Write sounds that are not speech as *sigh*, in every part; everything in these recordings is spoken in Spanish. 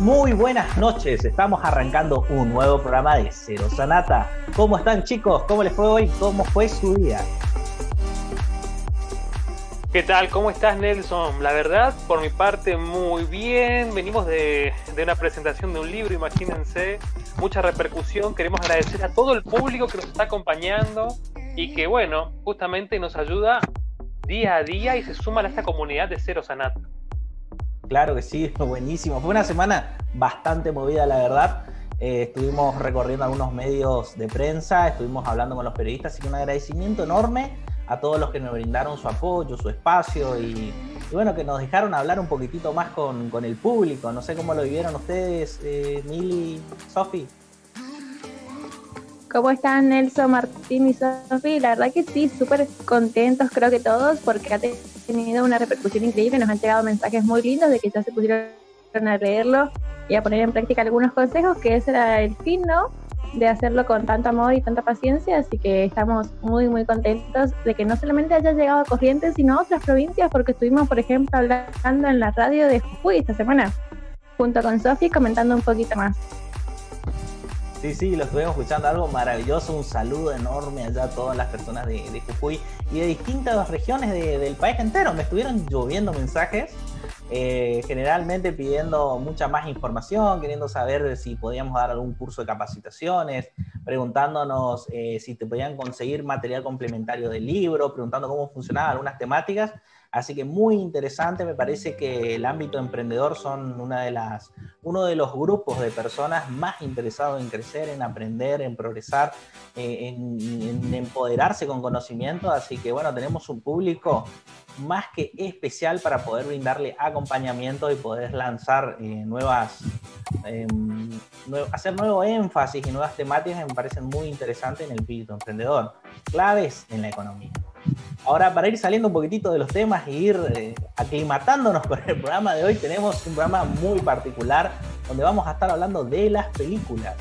Muy buenas noches, estamos arrancando un nuevo programa de Cero Sanata. ¿Cómo están chicos? ¿Cómo les fue hoy? ¿Cómo fue su día? ¿Qué tal? ¿Cómo estás Nelson? La verdad, por mi parte, muy bien. Venimos de, una presentación de un libro, imagínense. Mucha repercusión. Queremos agradecer a todo el público que nos está acompañando y que, bueno, justamente nos ayuda día a día y se suma a esta comunidad de Cero Sanata. Claro que sí, *laughs* buenísimo. Fue una semana bastante movida, la verdad. Eh, estuvimos recorriendo algunos medios de prensa, estuvimos hablando con los periodistas, y un agradecimiento enorme a todos los que nos brindaron su apoyo, su espacio y, bueno, que nos dejaron hablar un poquitito más con, el público. No sé cómo lo vivieron ustedes, eh, Sofi. ¿Cómo están Nelson, Martín y Sofi? La verdad que sí, súper contentos creo que todos porque ha tenido una repercusión increíble, nos han llegado mensajes muy lindos de que ya se pusieron a leerlo y a poner en práctica algunos consejos, que ese era el fin, ¿no? De hacerlo con tanto amor y tanta paciencia, así que estamos muy, muy contentos de que no solamente haya llegado a Corrientes, sino a otras provincias, porque estuvimos, por ejemplo, hablando en la radio de Jujuy esta semana, junto con Sofi, comentando un poquito más. Sí, sí, lo estuvimos escuchando, algo maravilloso, un saludo enorme allá a todas las personas de, de Jujuy y de distintas regiones del país entero. Me estuvieron lloviendo mensajes, eh, generalmente pidiendo mucha más información, queriendo saber si podíamos dar algún curso de capacitaciones, preguntándonos eh, si te podían conseguir material complementario del libro, preguntando cómo funcionaban algunas temáticas. Así que muy interesante, me parece que el ámbito emprendedor son una de las, uno de los grupos de personas más interesados en crecer, en aprender, en progresar, eh, en, empoderarse con conocimiento. Así que bueno, tenemos un público más que especial para poder brindarle acompañamiento y poder lanzar eh, nuevas, em, hacer nuevo énfasis y nuevas temáticas me parecen muy interesantes en el espíritu emprendedor, claves en la economía. Ahora, para ir saliendo un poquitito de los temas e ir eh, aclimatándonos *laughs* con el programa de hoy, tenemos un programa muy particular donde vamos a estar hablando de las películas.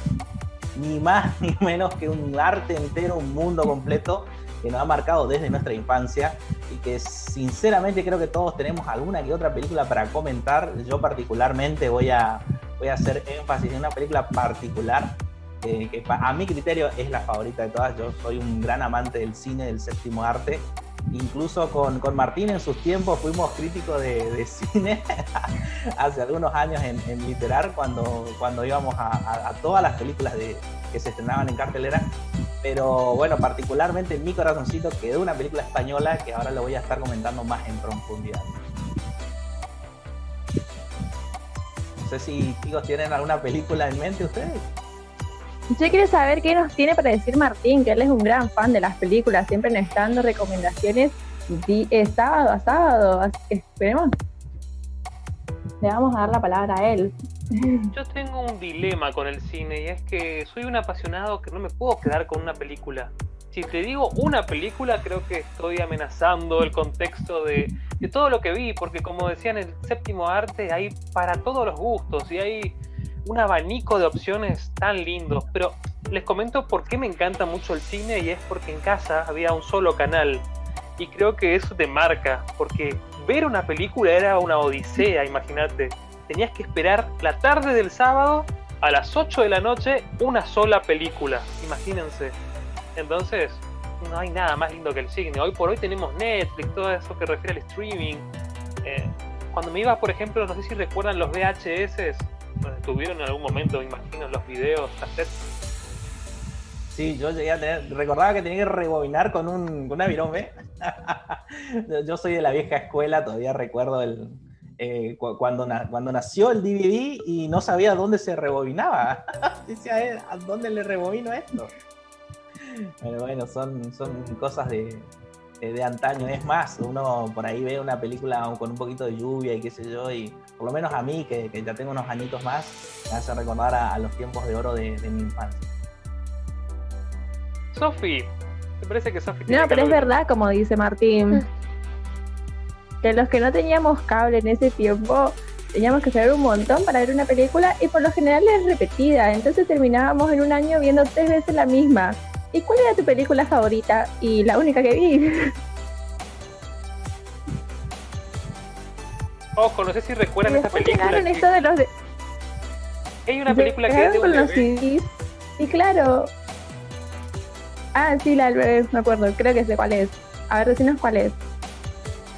Ni más ni *laughs* menos que un arte entero, un mundo completo que nos ha marcado desde nuestra infancia y que sinceramente creo que todos tenemos alguna que otra película para comentar. Yo particularmente voy a, voy a hacer énfasis en una película particular que a mi criterio es la favorita de todas. Yo soy un gran amante del cine, del séptimo arte. Incluso con, con Martín en sus tiempos fuimos críticos de, *laughs* cine hace algunos años en, en, Literar, cuando, cuando íbamos a, todas las películas que se estrenaban en cartelera. Pero bueno, particularmente en mi corazoncito quedó una película española que ahora lo voy a estar comentando más en profundidad. No sé si chicos tienen alguna película en mente ustedes. Yo quiero saber qué nos tiene para decir Martín, que él es un gran fan de las películas, siempre nos está dando recomendaciones de sábado a sábado, así que esperemos. Le vamos a dar la palabra a él. Yo tengo un dilema con el cine y es que soy un apasionado que no me puedo quedar con una película. Si te digo una película, creo que estoy amenazando el contexto de, de todo lo que vi, porque como decía en el séptimo arte, hay para todos los gustos y hay un abanico de opciones tan lindos, pero les comento por qué me encanta mucho el cine y es porque en casa había un solo canal y creo que eso te marca, porque ver una película era una odisea, imagínate. Tenías que esperar la tarde del sábado a las 8 de la noche una sola película, imagínense. Entonces, no hay nada más lindo que el cine. Hoy por hoy tenemos Netflix, todo eso que refiere al streaming. Eh, cuando me iba, por ejemplo, no sé si recuerdan los VHS, tuvieron en algún momento, me imagino, los videos, Sí, yo llegué a tener, recordaba que tenía que rebobinar con un, con una virome. *laughs* yo soy de la vieja escuela, todavía recuerdo el, eh, cuando, cuando nació el DVD y no sabía dónde se rebobinaba. *laughs* Decía, eh, ¿a dónde le rebobino esto? Pero bueno, son, son cosas de, de antaño. Es más, uno por ahí ve una película con un poquito de lluvia y qué sé yo, y por lo menos a mí, que, ya tengo unos añitos más, me hace recordar a, los tiempos de oro de, mi infancia. Sofi, ¿te parece que Sofi No, pero es verdad, como dice Martín, que los que no teníamos cable en ese tiempo, teníamos que saber un montón para ver una película y por lo general es repetida, entonces terminábamos en un año viendo tres veces la misma. ¿Y cuál era tu película favorita? Y la única que vi. *laughs* Ojo, no sé si recuerdan esta película. esto de los Hay una película que es de un bebé. Sí, claro. Ah, sí, la del bebé, me acuerdo. Creo que sé cuál es. A ver, decinos cuál es.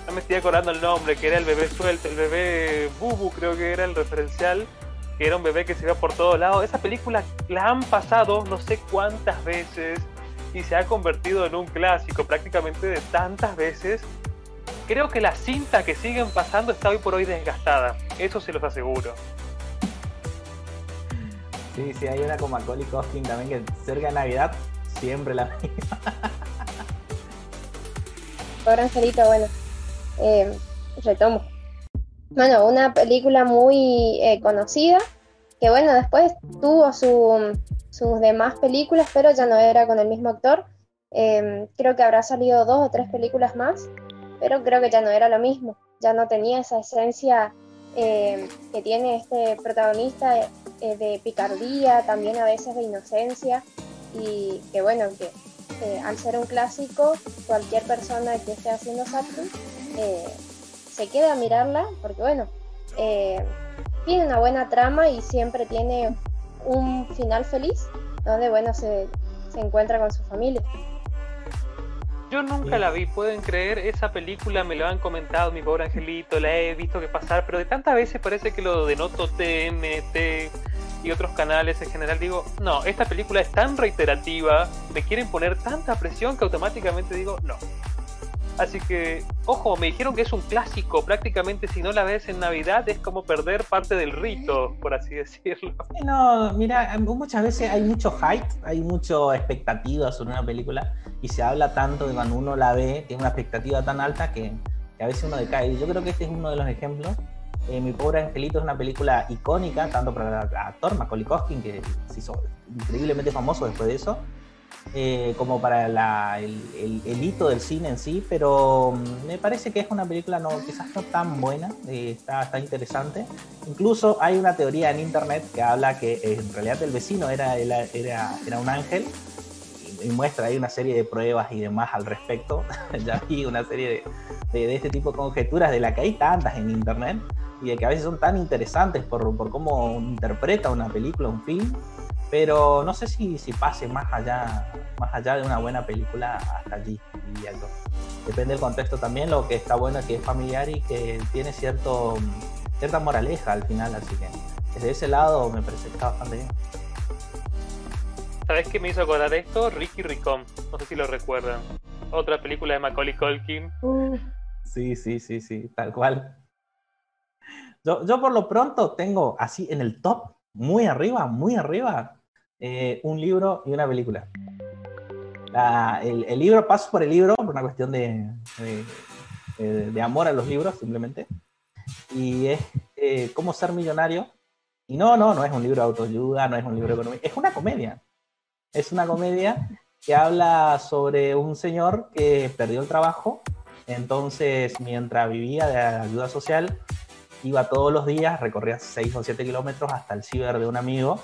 No me estoy acordando el nombre, que era el bebé suelto, el bebé Bubu, creo que era el referencial, que era un bebé que se iba por todos lados. Esa película la han pasado no sé cuántas veces y se ha convertido en un clásico prácticamente de tantas veces. Creo que la cinta que siguen pasando está hoy por hoy desgastada, eso se los aseguro. Sí, sí, hay una con Macaulay Culkin también que cerca de Navidad siempre la misma. *laughs* Pobre Angelito, bueno, eh, retomo. Bueno, una película muy eh, conocida, que bueno, después tuvo su, sus demás películas, pero ya no era con el mismo actor. Eh, creo que habrá salido dos o tres películas más, pero creo que ya no era lo mismo, ya no tenía esa esencia que tiene este protagonista de picardía, también a veces de inocencia, y que bueno, que eh, al ser un clásico, cualquier persona que esté haciendo eh, se queda a mirarla, porque bueno, eh, tiene una buena trama y siempre tiene un final feliz, donde bueno, se, se encuentra con su familia. Yo nunca la vi, pueden creer, esa película me lo han comentado, mi pobre angelito, la he visto que pasar, pero de tantas veces parece que lo denoto TNT, y otros canales en general, digo, no, esta película es tan reiterativa, me quieren poner tanta presión que automáticamente digo, no. Así que, ojo, me dijeron que es un clásico, prácticamente si no la ves en Navidad es como perder parte del rito, por así decirlo. No, mira, muchas veces hay mucho hype, hay mucho expectativa sobre una película y se habla tanto de cuando uno la ve, tiene una expectativa tan alta que, que a veces uno decae. Yo creo que este es uno de los ejemplos eh, Mi pobre angelito es una película icónica, tanto para el actor Macaulay Culkin, que se hizo increíblemente famoso después de eso, eh, como para el, hito del cine en sí, pero mm, me parece que es una película no, quizás no tan buena, eh, está, está, interesante. Incluso hay una teoría en internet que habla que en realidad el vecino era, era, era un ángel y, muestra ahí una serie de pruebas y demás al respecto. *laughs* ya vi una serie de, de, de, este tipo de conjeturas de la que hay tantas en internet y de que a veces son tan interesantes por, por cómo interpreta una película, un film, pero no sé si, si pase más allá, más allá de una buena película hasta allí, Depende del contexto también, lo que está bueno es que es familiar y que tiene cierto, cierta moraleja al final, así que desde ese lado me parece que está bastante bien. ¿Sabes qué me hizo acordar esto? Ricky Ricón, no sé si lo recuerdan. Otra película de Macaulay Culkin. Sí, sí, sí, sí, tal cual. Yo, por lo pronto tengo así en el top, muy arriba, muy arriba, eh, un libro y una película. el, libro, paso por el libro por una cuestión de, de, amor a los libros, simplemente. Y es eh, Cómo ser millonario. Y no, no, no es un libro de autoayuda, no es un libro de economía, es una comedia. Es una comedia que habla sobre un señor que perdió el trabajo. Entonces, mientras vivía de ayuda social, iba todos los días, recorría 6 o 7 kilómetros hasta el ciber de un amigo,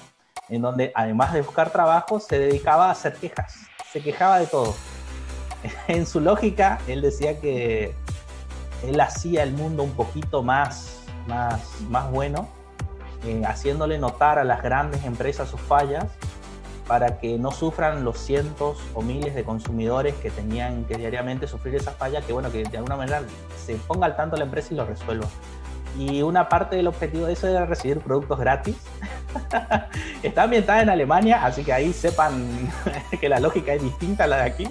en donde además de buscar trabajo, se dedicaba a hacer quejas, se quejaba de todo. *laughs* en su lógica, él decía que él hacía el mundo un poquito más, más, más bueno, eh, haciéndole notar a las grandes empresas sus fallas para que no sufran los cientos o miles de consumidores que tenían que diariamente sufrir esas fallas, que bueno, que de alguna manera se ponga al tanto la empresa y lo resuelva y una parte del objetivo de eso era recibir productos gratis. *laughs* Está ambientada en Alemania, así que ahí sepan *laughs* que la lógica es distinta a la de aquí.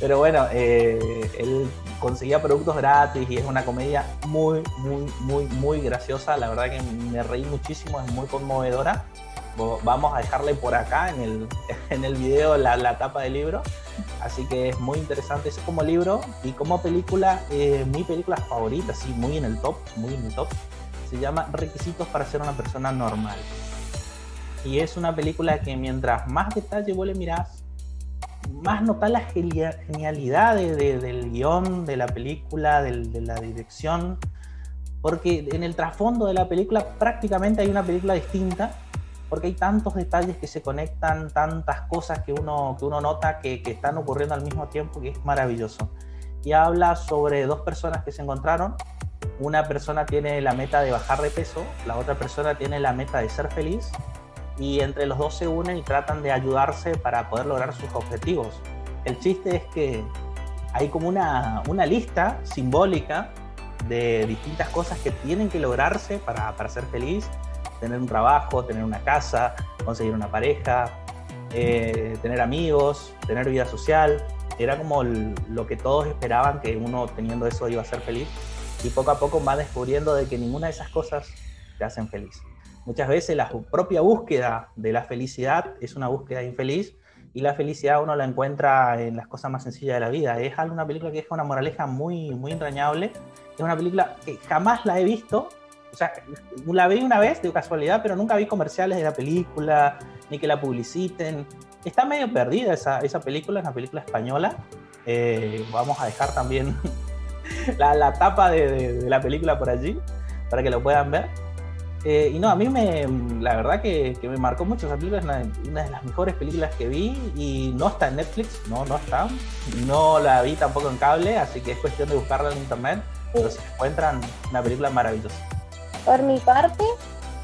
Pero bueno, eh, él conseguía productos gratis y es una comedia muy, muy, muy, muy graciosa. La verdad que me reí muchísimo, es muy conmovedora. Vamos a dejarle por acá en el, *laughs* en el video la, la tapa del libro. Así que es muy interesante eso como libro y como película, eh, mi película favorita, sí, muy en el top, muy en el top, se llama Requisitos para ser una persona normal. Y es una película que mientras más detalle vos le mirás, más notas la genialidad del guion, de la película, de la dirección, porque en el trasfondo de la película prácticamente hay una película distinta porque hay tantos detalles que se conectan, tantas cosas que uno, que uno nota que, están ocurriendo al mismo tiempo que es maravilloso. Y habla sobre dos personas que se encontraron una persona tiene la meta de bajar de peso, la otra persona tiene la meta de ser feliz y entre los dos se unen y tratan de ayudarse para poder lograr sus objetivos. El chiste es que hay como una, una lista simbólica de distintas cosas que tienen que lograrse para, para ser feliz, tener un trabajo, tener una casa, conseguir una pareja, eh, tener amigos, tener vida social. Era como lo que todos esperaban que uno teniendo eso iba a ser feliz. Y poco a poco va descubriendo de que ninguna de esas cosas te hacen feliz. Muchas veces la propia búsqueda de la felicidad es una búsqueda infeliz y la felicidad uno la encuentra en las cosas más sencillas de la vida. Es una película que deja una moraleja muy, muy entrañable. Es una película que jamás la he visto. O sea, la vi una vez de casualidad, pero nunca vi comerciales de la película, ni que la publiciten. Está medio perdida esa, esa película, es una película española. Eh, vamos a dejar también *laughs* la, la tapa de, de, la película por allí, para que lo puedan ver. Eh, y no, a mí me, la verdad que, que, me marcó mucho esa película, es una, una, de las mejores películas que vi y no está en Netflix, no, no está, no la vi tampoco en cable, así que es cuestión de buscarla en internet, pero si encuentran una película maravillosa. Por mi parte,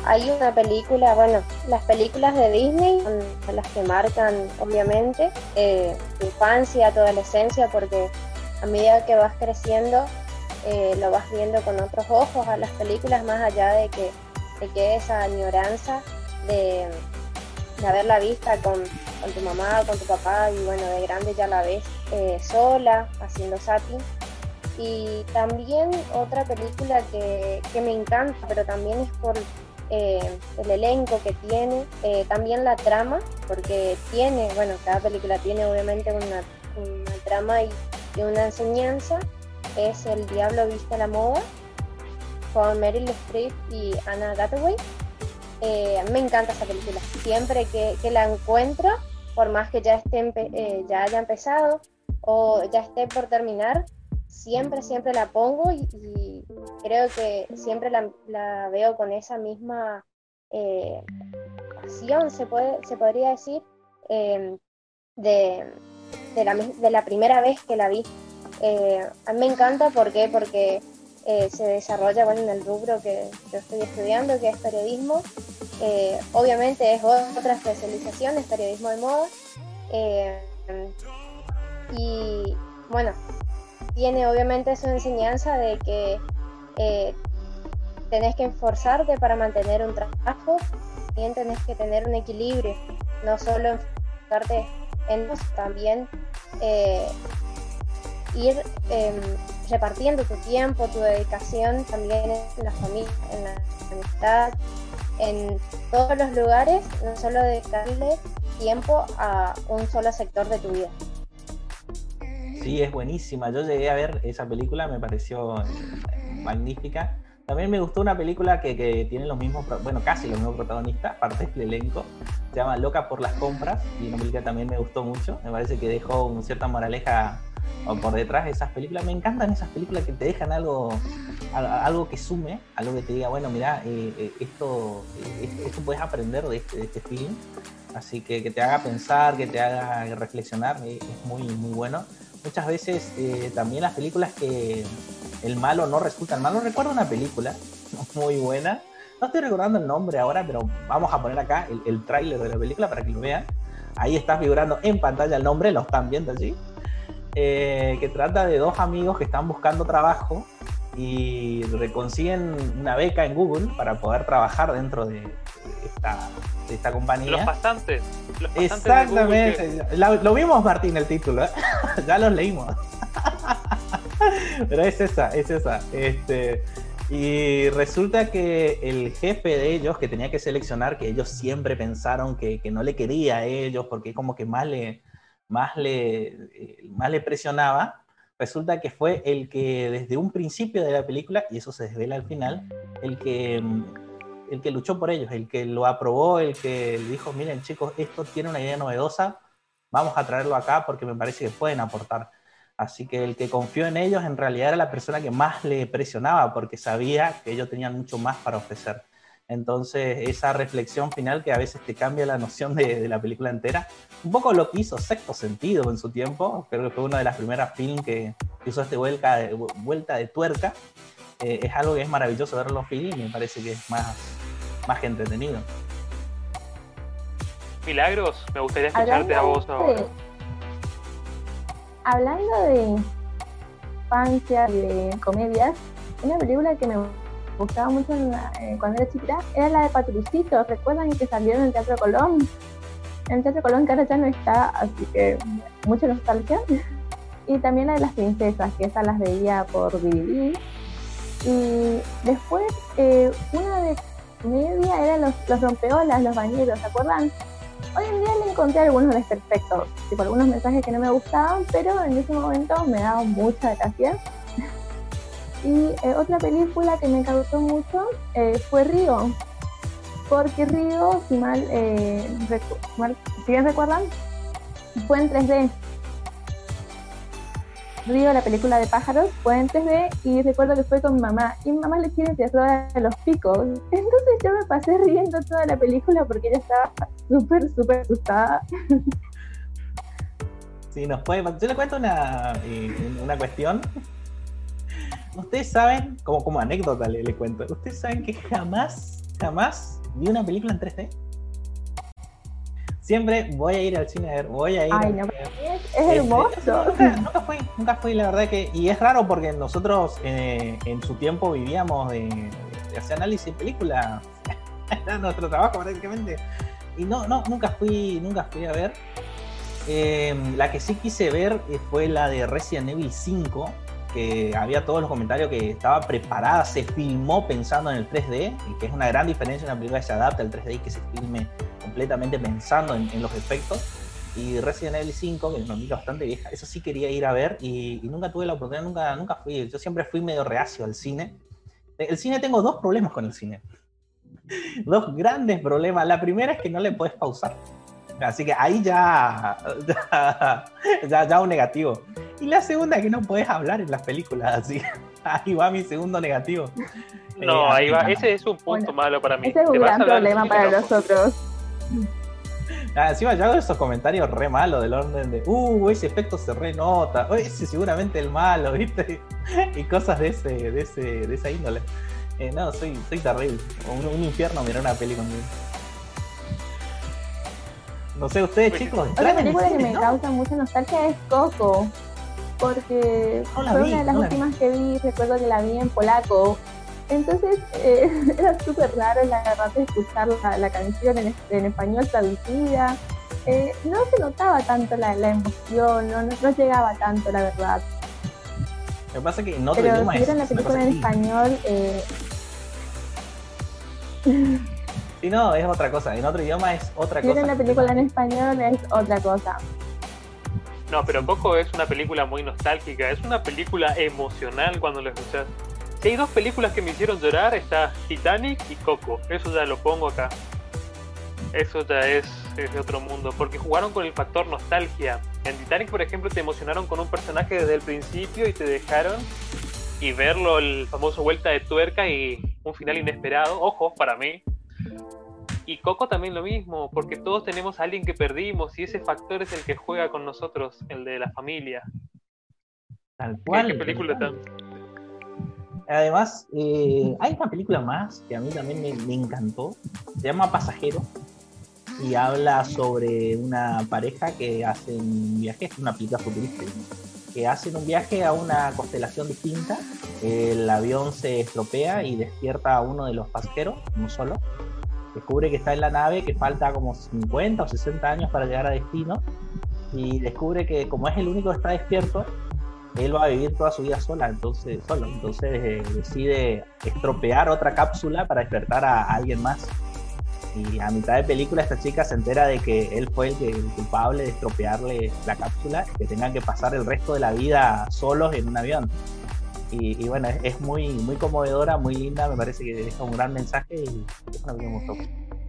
hay una película, bueno, las películas de Disney son las que marcan, obviamente, eh, tu infancia, tu adolescencia, porque a medida que vas creciendo, eh, lo vas viendo con otros ojos a las películas, más allá de que te quede esa añoranza de, de haberla vista con, con, tu mamá, con tu papá, y bueno, de grande ya la ves eh, sola, haciendo zapping. Y también otra película que, que me encanta, pero también es por eh, el elenco que tiene, eh, también la trama, porque tiene, bueno, cada película tiene obviamente una, una trama y, y, una enseñanza, es El Diablo Viste la Moda, con Meryl Streep y Anna Hathaway. Eh, me encanta esa película, siempre que, que, la encuentro, por más que ya, esté, ya haya empezado o ya esté por terminar, siempre, siempre la pongo y, creo que siempre la, veo con esa misma eh, pasión, se, puede, se podría decir, eh, de, de, la, de, la, primera vez que la vi. Eh, a mí me encanta, ¿por qué? Porque se desarrolla bueno, en el rubro que yo estoy estudiando, que es periodismo. obviamente es otra especialización, es periodismo de moda. y bueno, tiene obviamente su enseñanza de que eh, tenés que esforzarte para mantener un trabajo, también tenés que tener un equilibrio, no solo enfocarte en vos, también eh, ir eh, repartiendo tu tiempo, tu dedicación también en la familia, en la amistad, en todos los lugares, no solo dedicarle tiempo a un solo sector de tu vida. Sí, es buenísima. Yo llegué a ver esa película, me pareció magnífica. También me gustó una película que, que, tiene los mismos, bueno, casi los mismos protagonistas, parte del elenco. Se llama Loca por las compras y una película también me gustó mucho. Me parece que dejó una cierta moraleja por detrás de esas películas. Me encantan esas películas que te dejan algo, algo que sume, algo que te diga, bueno, mira, eh, esto, esto, esto, puedes aprender de este, de este film. Así que que te haga pensar, que te haga reflexionar, es muy, muy bueno muchas veces eh, también las películas que el malo no resulta el malo. Recuerdo una película *laughs* muy buena, no estoy recordando el nombre ahora, pero vamos a poner acá el, el tráiler de la película para que lo vean. Ahí está figurando en pantalla el nombre, lo están viendo allí. Eh, que trata de dos amigos que están buscando trabajo y consiguen una beca en Google para poder trabajar dentro de esta, de esta compañía. Los pasantes. Los pasantes Exactamente. Que... Lo, lo, vimos, Martín, el título. ¿eh? *laughs* ya los leímos. *laughs* Pero es esa, es esa. Este, y resulta que el jefe de ellos, que tenía que seleccionar, que ellos siempre pensaron que, que no le quería a ellos, porque como que más le, más le, más le presionaba, resulta que fue el que desde un principio de la película, y eso se desvela al final, el que, el que luchó por ellos, el que lo aprobó, el que dijo, miren chicos, esto tiene una idea novedosa, vamos a traerlo acá porque me parece que pueden aportar. Así que el que confió en ellos en realidad era la persona que más le presionaba porque sabía que ellos tenían mucho más para ofrecer. Entonces, esa reflexión final que a veces te cambia la noción de, de, la película entera, un poco lo que hizo Sexto Sentido en su tiempo, creo que fue una de las primeras films que hizo este vuelta de, vuelta de tuerca. eh, es algo que es maravilloso verlo y me parece que es más, más que entretenido. Milagros, me gustaría escucharte a vos ahora. Hablando de infancia y de comedias, una película que me gustaba mucho eh, cuando era chiquita era la de Patrucito. ¿Recuerdan que salieron en el Teatro Colón? En el Teatro Colón que ahora ya no está, así que mucha nostalgia. Y también la de las princesas, que esas las veía por DVD. Y después, eh, una de media era los, los rompeolas, los bañeros, ¿se acuerdan? Hoy en día le encontré algunos desperfectos, tipo algunos mensajes que no me gustaban, pero en ese momento me daba mucha gracia. Y eh, otra película que me causó mucho eh, fue Río, porque Río, si mal, eh, si bien recuerdan, fue en 3D. Río, la película de pájaros, fue en 3D y recuerdo que fue con mi mamá. Y mi mamá le tiene terror a los picos. *laughs* Entonces yo me pasé riendo toda la película porque ella estaba súper, súper asustada. Sí, nos puede. Yo le cuento una, eh, una cuestión. Ustedes saben, como, como anécdota le, le cuento, ustedes saben que jamás, jamás vi una película en 3D siempre voy a ir al cine a ver, voy a ir. Ay, no, es, este, hermoso. nunca, fui, nunca fui, la verdad que. Y es raro porque nosotros eh, en su tiempo vivíamos de, hacer análisis de película. *laughs* Era nuestro trabajo prácticamente. Y no, no, nunca fui, nunca fui a ver. Eh, la que sí quise ver eh, fue la de Resident Evil 5, que había todos los comentarios que estaba preparada, se filmó pensando en el 3D, y que es una gran diferencia en una película que se adapta al 3D y que se filme completamente pensando en, los efectos. Y Resident Evil 5, que es una película bastante vieja, eso sí quería ir a ver y, nunca tuve la oportunidad, nunca, nunca fui. Yo siempre fui medio reacio al cine. El cine tengo dos problemas con el cine. *laughs* Dos grandes problemas. La primera es que no le puedes pausar. Así que ahí ya, ya, ya, un negativo. Y la segunda es que no puedes hablar en las películas. Así ahí va mi segundo negativo. No, eh, ahí va. Ese es un punto malo para mí. Ese es un gran problema para nosotros. *laughs* Ah, encima yo hago esos comentarios re malos del orden de, uh, ese efecto se renota, oh, ese seguramente el malo, *laughs* ¿viste? y cosas de ese, de ese, de esa índole. Eh, no, soy, soy terrible. Un, infierno mirar una peli conmigo. No sé, ustedes chicos. Otra película que me causa mucha nostalgia es Coco. Porque fue una de las últimas que vi, recuerdo que la vi en polaco entonces eh, *laughs* era súper raro la verdad de escuchar la, canción en, español traducida. Eh, no se notaba tanto la, emoción, no, no, llegaba tanto, la verdad. Lo que pasa es que en otro Pero si vieron la película en español... Eh... *laughs* Sí, no, es otra cosa. En otro idioma es otra si cosa. Si la película en español es otra cosa. No, pero Coco es una película muy nostálgica, es una película emocional cuando la escuchas. Si hay dos películas que me hicieron llorar, está Titanic y Coco. Eso ya lo pongo acá. Eso ya es, de otro mundo. Porque jugaron con el factor nostalgia. En Titanic, por ejemplo, te emocionaron con un personaje desde el principio y te dejaron. Y verlo, el famoso vuelta de tuerca y un final inesperado. Ojo, para mí. Y Coco también lo mismo, porque todos tenemos a alguien que perdimos y ese factor es el que juega con nosotros, el de la familia. Tal cual. ¿Qué película tan Además, eh, hay una película más que a mí también me, encantó. Se llama Pasajero y habla sobre una pareja que hace un viaje, es una película futurística, que hacen un viaje a una constelación distinta. El avión se estropea y despierta a uno de los pasajeros, no solo. Descubre que está en la nave, que falta como 50 o 60 años para llegar a destino. Y descubre que como es el único que está despierto, él va a vivir toda su vida sola, entonces, solo. Entonces eh, decide estropear otra cápsula para despertar a, alguien más. Y a mitad de película esta chica se entera de que él fue el, culpable de estropearle la cápsula, que tengan que pasar el resto de la vida solos en un avión. Y, bueno, es, muy, muy conmovedora, muy linda, me parece que deja un gran mensaje y una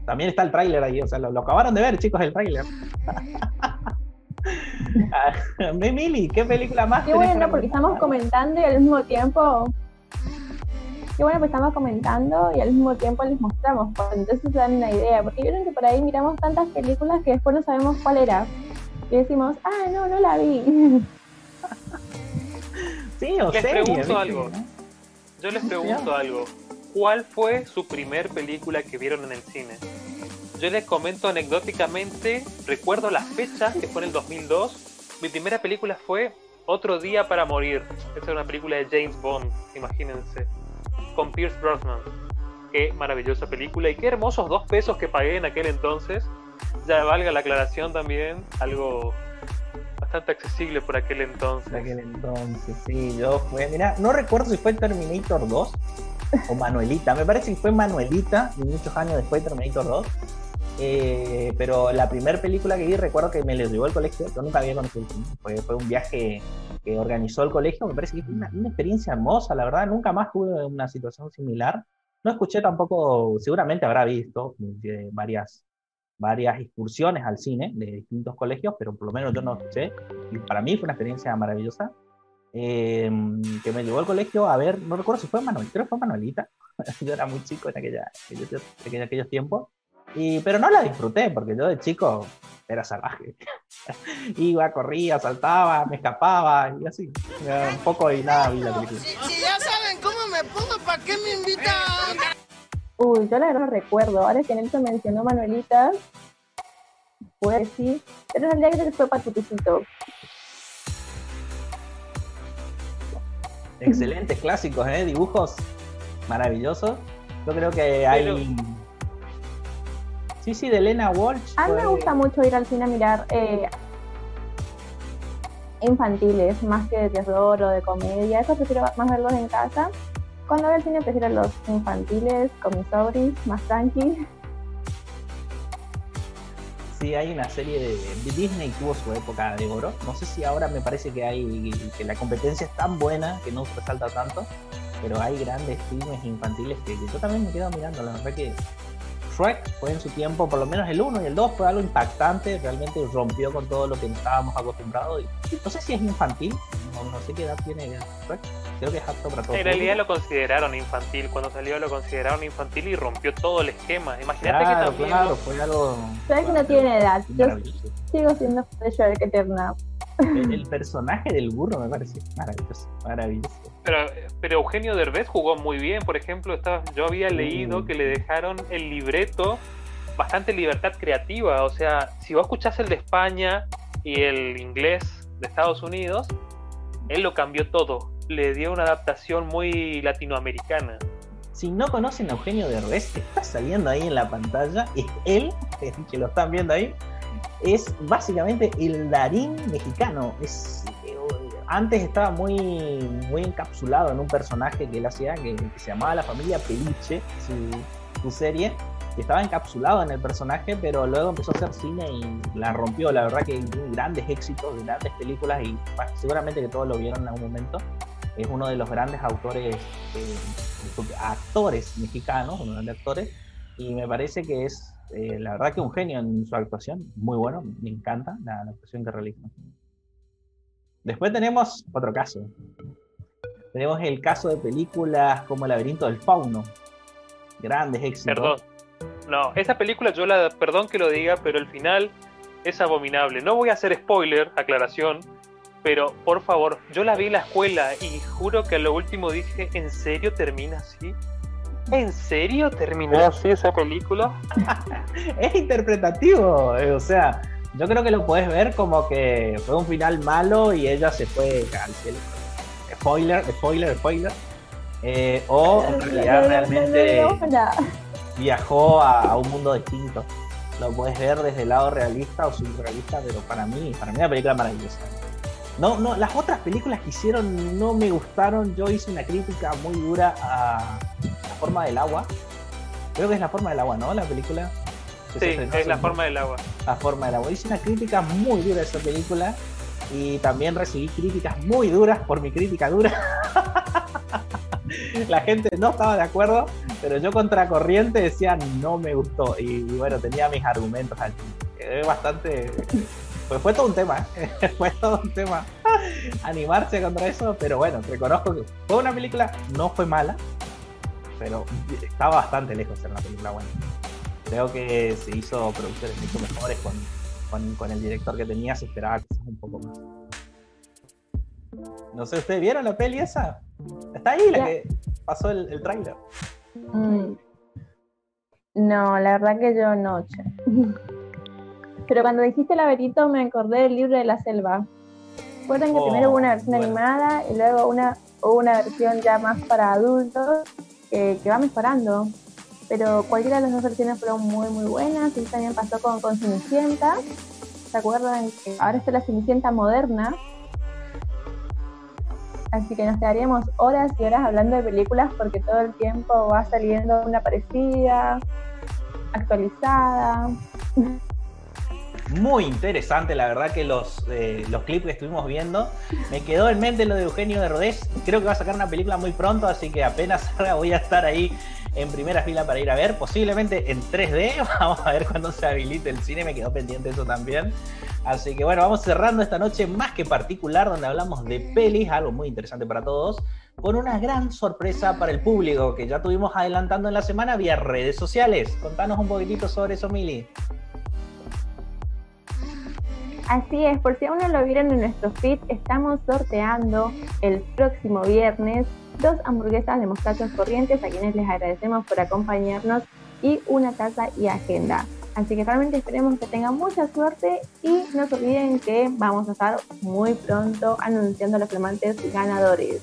También está el tráiler ahí, o sea, lo, lo acabaron de ver, chicos, el tráiler. *laughs* *laughs* Mili, ¿qué película más? Qué bueno, porque estamos comentando y al mismo tiempo. Qué bueno, pues estamos comentando y al mismo tiempo les mostramos. Pues, entonces se dan una idea. Porque vieron que por ahí miramos tantas películas que después no sabemos cuál era. Y decimos, ah, no, no la vi. *laughs* sí, o Les pregunto algo. Yo les pregunto algo. ¿Cuál fue su primer película que vieron en el cine? Yo les comento anecdóticamente, recuerdo la fecha, que fue en el 2002. Mi primera película fue Otro Día para Morir. Esa es una película de James Bond, imagínense. Con Pierce Brosnan. Qué maravillosa película y qué hermosos dos pesos que pagué en aquel entonces. Ya valga la aclaración también, algo bastante accesible por aquel entonces. Por aquel entonces, sí, yo fue, mira, no recuerdo si fue Terminator 2 o Manuelita, me parece que fue Manuelita, muchos años después Terminator 2. Eh, pero la primera película que vi, recuerdo que me lo llevó al colegio, yo nunca había conocido el fue, fue un viaje que organizó el colegio, me parece que fue una, una, experiencia hermosa, la verdad, nunca más tuve una situación similar. No escuché tampoco, seguramente habrá visto eh, varias, varias excursiones al cine de distintos colegios, pero por lo menos yo no escuché, y para mí fue una experiencia maravillosa. Eh, que me llevó al colegio a ver, no recuerdo si fue Manuel, creo que fue Manuelita, *laughs* yo era muy chico en, aquella, en aquellos tiempos, y, pero no la disfruté porque yo de chico era salvaje. *laughs* Iba, corría, saltaba, me escapaba y así. Un poco y nada vi la película. Si, si ya saben cómo me pongo, ¿para qué me invitan? Uy, yo la verdad no recuerdo. Ahora que Nelson mencionó Manuelita, pues sí. Pero en realidad creo que fue Patutecito. *laughs* Excelentes clásicos, ¿eh? Dibujos maravillosos. Yo creo que hay... Pero Sí, sí, de Elena Walsh. A mí me gusta mucho ir al cine a mirar eh, infantiles, más que de terror o de comedia. Eso prefiero más verlos en casa. Cuando voy al cine prefiero los infantiles, con mis sobris, más tranqui. Sí, hay una serie de, de, Disney tuvo su época de oro. No sé si ahora me parece que hay que la competencia es tan buena que no resalta tanto, pero hay grandes filmes infantiles que, que yo también me quedo mirando. La verdad que Shrek fue en su tiempo, por lo menos el 1 y el 2 fue algo impactante, realmente rompió con todo lo que estábamos acostumbrados. Y no sé si es infantil, no, no sé qué edad tiene Shrek, creo que es apto para todos. En realidad lo consideraron infantil, cuando salió lo consideraron infantil y rompió todo el esquema. Imagínate claro, que también. Claro, fue algo. Shrek no tiene edad, yo sigo siendo de Shrek eterna. El, el, personaje del burro me parece maravilloso, maravilloso. Pero, pero Eugenio Derbez jugó muy bien, por ejemplo, estaba, yo había leído que le dejaron el libreto bastante libertad creativa, o sea, si vos escuchás el de España y el inglés de Estados Unidos, él lo cambió todo, le dio una adaptación muy latinoamericana. Si no conocen a Eugenio Derbez, está saliendo ahí en la pantalla, es él, *laughs* que lo están viendo ahí, es básicamente el Darín mexicano, es antes estaba muy, muy encapsulado en un personaje que él hacía que, que se llamaba La Familia Peliche, su, serie, que estaba encapsulado en el personaje, pero luego empezó a hacer cine y la rompió. La verdad que tiene grandes éxitos, grandes películas y seguramente que todos lo vieron en algún momento. Es uno de los grandes autores, eh, actores mexicanos, uno de los actores, y me parece que es, eh, la verdad que un genio en su actuación, muy bueno, me encanta la, la actuación que realiza. Después tenemos otro caso. Tenemos el caso de películas como El laberinto del fauno. Grandes éxitos. Perdón. No, esa película yo la, perdón que lo diga, pero el final es abominable. No voy a hacer spoiler, aclaración, pero por favor, yo la vi en la escuela y juro que a lo último dije, ¿en serio termina así? ¿En serio terminó así esa película? *laughs* es interpretativo, o sea, yo creo que lo puedes ver como que fue un final malo y ella se fue al cielo. Spoiler, spoiler, spoiler. Eh, o *laughs* en realidad realmente viajó a, a, un mundo distinto. Lo puedes ver desde el lado realista o surrealista, pero para mí, para mí la película es maravillosa. No, no, las otras películas que hicieron no me gustaron. Yo hice una crítica muy dura a La forma del agua. Creo que es La forma del agua, ¿no? La película. Sí, es la forma del agua. La forma del agua. Hice una crítica muy dura a esa película y también recibí críticas muy duras por mi crítica dura. *laughs* la gente no estaba de acuerdo, pero yo contracorriente decía no me gustó y, y bueno, tenía mis argumentos allí. Quedé bastante... Pues fue todo un tema, ¿eh? *laughs* fue todo un tema animarse contra eso, pero bueno, reconozco que fue una película, no fue mala, pero estaba bastante lejos de ser una película buena creo que se hizo producciones mucho mejores con, con, con, el director que tenía, se esperaba quizás un poco más. No sé, ¿ustedes vieron la peli esa? Está ahí la, la que. pasó el, el tráiler. Mm. No, la verdad que yo no, che. *laughs* Pero cuando dijiste laberinto me acordé del libro de la selva. Recuerden que Oh, primero hubo una versión bueno. animada y luego una, hubo una versión ya más para adultos eh, que va mejorando. Pero cualquiera de las dos versiones fueron muy, muy buenas. Y también pasó con, con Cenicienta. ¿Se acuerdan ahora está la Cenicienta moderna? Así que nos quedaríamos horas y horas hablando de películas porque todo el tiempo va saliendo una parecida, actualizada. Muy interesante, la verdad que los, eh, los clips que estuvimos viendo. Me quedó en mente lo de Eugenio de Rodés. Creo que va a sacar una película muy pronto, así que apenas *laughs* voy a estar ahí en primera fila para ir a ver. Posiblemente en 3D. *laughs* Vamos a ver cuándo se habilite el cine. Me quedó pendiente eso también. Así que bueno, vamos cerrando esta noche más que particular, donde hablamos de pelis, algo muy interesante para todos, con una gran sorpresa para el público que ya tuvimos adelantando en la semana vía redes sociales. Contanos un poquitito sobre eso, Mili. Así es, por si aún no lo vieron en nuestro feed, estamos sorteando el próximo viernes dos hamburguesas de mostachos corrientes a quienes les agradecemos por acompañarnos y una taza y agenda. Así que realmente esperemos que tengan mucha suerte y no se olviden que vamos a estar muy pronto anunciando los flamantes ganadores.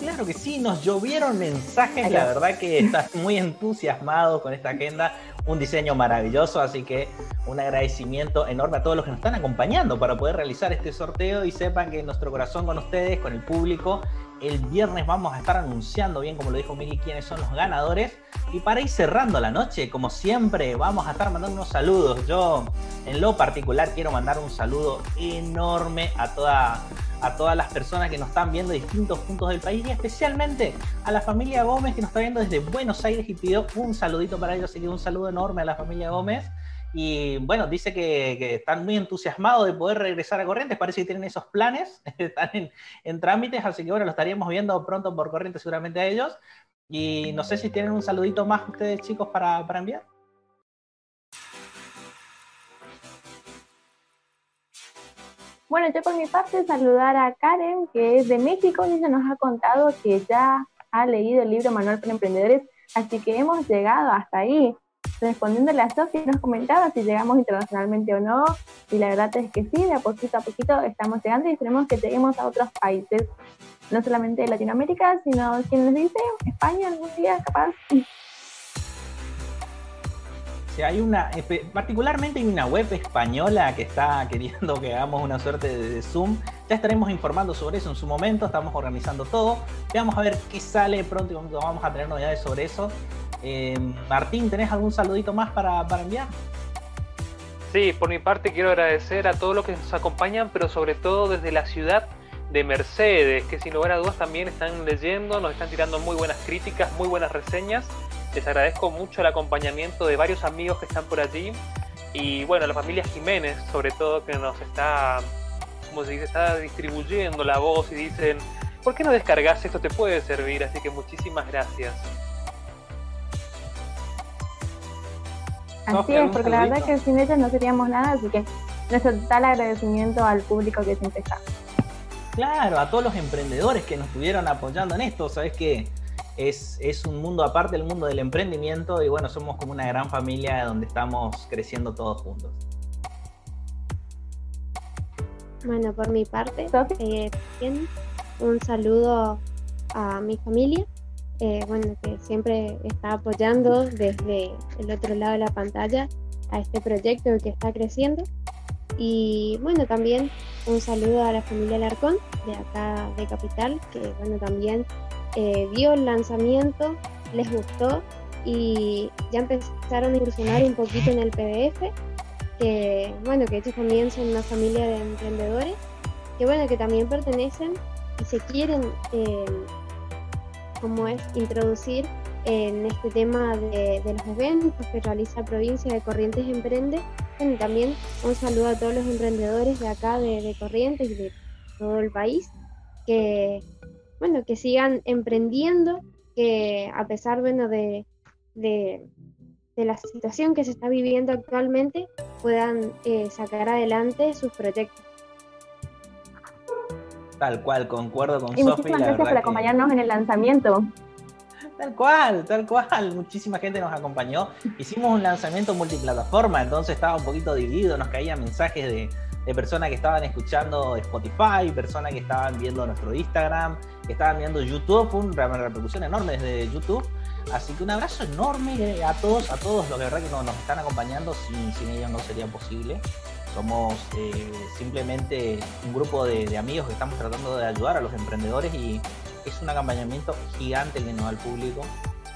Claro que sí, nos llovieron mensajes, la verdad que estás muy entusiasmado con esta agenda, un diseño maravilloso, así que un agradecimiento enorme a todos los que nos están acompañando para poder realizar este sorteo y sepan que nuestro corazón con ustedes, con el público, el viernes vamos a estar anunciando bien, como lo dijo Mili, quiénes son los ganadores. Y para ir cerrando la noche, como siempre, vamos a estar mandando unos saludos. Yo, en lo particular, quiero mandar un saludo enorme a toda a todas las personas que nos están viendo de distintos puntos del país y especialmente a la familia Gómez que nos está viendo desde Buenos Aires y pidió un saludito para ellos, así que un saludo enorme a la familia Gómez. Y bueno, dice que, están muy entusiasmados de poder regresar a Corrientes, parece que tienen esos planes, *laughs* están en, en trámites, así que bueno, lo estaríamos viendo pronto por Corrientes seguramente a ellos. Y no sé si tienen un saludito más ustedes chicos para, para enviar. Bueno, yo por mi parte saludar a Karen, que es de México, y ella nos ha contado que ya ha leído el libro Manual para Emprendedores, así que hemos llegado hasta ahí. Respondiéndole a Sofía, nos comentaba si llegamos internacionalmente o no, y la verdad es que sí, de a poquito a poquito estamos llegando y esperemos que lleguemos a otros países, no solamente de Latinoamérica, sino, ¿quién les dice? España algún día, capaz. Sí, hay una, particularmente hay una web española que está queriendo que hagamos una suerte de, Zoom. Ya estaremos informando sobre eso en su momento, estamos organizando todo. Veamos a ver qué sale pronto y vamos- vamos a tener novedades sobre eso. Eh, Martín, ¿tenés algún saludito más para, enviar? Sí, por mi parte quiero agradecer a todos los que nos acompañan, pero sobre todo desde la ciudad de Mercedes, que sin lugar a dudas también están leyendo, nos están tirando muy buenas críticas, muy buenas reseñas. Les agradezco mucho el acompañamiento de varios amigos que están por allí. Y bueno, la familia Jiménez, sobre todo, que nos está, como se dice, está distribuyendo la voz y dicen, ¿por qué no descargas esto? Te puede servir. Así que muchísimas gracias. Así es, ¿algún porque la verdad saludito? que sin ellos no seríamos nada, así que nuestro total agradecimiento al público que siempre está. Claro, a todos los emprendedores que nos estuvieron apoyando en esto. Sabes que es, es un mundo aparte del mundo del emprendimiento y bueno, somos como una gran familia donde estamos creciendo todos juntos. Bueno, por mi parte, eh, también un saludo a mi familia, eh, bueno, que siempre está apoyando desde el otro lado de la pantalla a este proyecto que está creciendo. Y bueno, también un saludo a la familia Larcón de acá de Capital, que bueno, también eh, vio el lanzamiento, les gustó y ya empezaron a incursionar un poquito en el PDF que bueno, que ellos también son una familia de emprendedores, que bueno, que también pertenecen y se quieren, eh, como es, introducir en este tema de, los eventos que realiza Provincia de Corrientes Emprende. Y también un saludo a todos los emprendedores de acá, de, Corrientes y de todo el país, que bueno, que sigan emprendiendo, que a pesar bueno, de, de, de la situación que se está viviendo actualmente, puedan eh, sacar adelante sus proyectos. Tal cual, concuerdo con Sofi. muchísimas la gracias por que- acompañarnos en el lanzamiento. Tal cual, tal cual. Muchísima gente nos acompañó. Hicimos un lanzamiento multiplataforma, entonces estaba un poquito dividido. Nos caían mensajes de, de personas que estaban escuchando Spotify, personas que estaban viendo nuestro Instagram, que estaban viendo YouTube. Fue una repercusión enorme desde YouTube. Así que un abrazo enorme a todos, a todos los que de verdad que nos, nos están acompañando. Sin, sin ellos no sería posible. Somos eh, simplemente un grupo de, amigos que estamos tratando de ayudar a los emprendedores y es un acompañamiento gigante que nos da el público,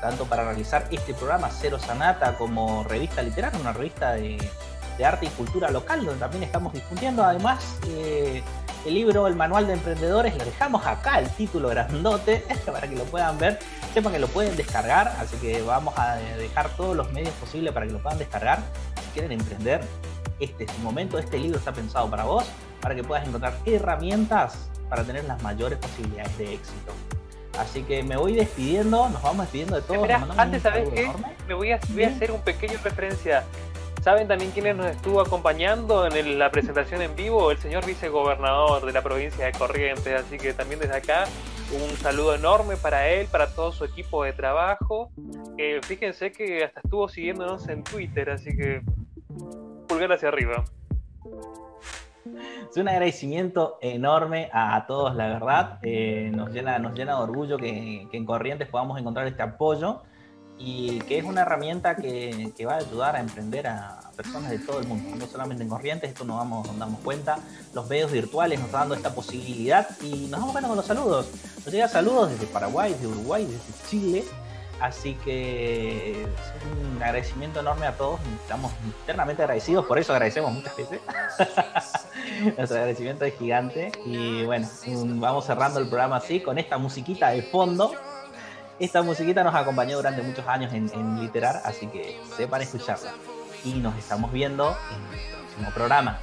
tanto para realizar este programa Cero Sanata como revista literaria, una revista de, de arte y cultura local, donde también estamos difundiendo. Además, eh, el libro, el manual de emprendedores, lo dejamos acá, el título grandote, *laughs* para que lo puedan ver. Sepan que lo pueden descargar, así que vamos a dejar todos los medios posibles para que lo puedan descargar. Si quieren emprender, este es su momento, este libro está pensado para vos, para que puedas encontrar herramientas para tener las mayores posibilidades de éxito. Así que me voy despidiendo, nos vamos despidiendo de todos. Espera, antes, ¿sabes qué? enorme. Me voy a, voy a hacer un pequeño referencia. ¿Saben también quiénes nos estuvo acompañando en el- la presentación en vivo? El señor vicegobernador de la provincia de Corrientes. Así que también desde acá un saludo enorme para él, para todo su equipo de trabajo. Eh, fíjense que hasta estuvo siguiéndonos en Twitter, así que pulgar hacia arriba. Es un agradecimiento enorme a, todos, la verdad. Eh, nos, llena, nos llena de orgullo que, que en Corrientes podamos encontrar este apoyo y que es una herramienta que, que va a ayudar a emprender a personas de todo el mundo, no solamente en Corrientes, esto nos, vamos, nos damos cuenta. Los medios virtuales nos están dando esta posibilidad y nos vamos bueno con los saludos. Nos llegan saludos desde Paraguay, desde Uruguay, desde Chile. Así que es un agradecimiento enorme a todos. Estamos eternamente agradecidos, por eso agradecemos muchas veces. *laughs* Nuestro agradecimiento es gigante. Y bueno, vamos cerrando el programa así, con esta musiquita de fondo. Esta musiquita nos acompañó durante muchos años en, en Literar, así que sepan escucharla. Y nos estamos viendo en el próximo programa.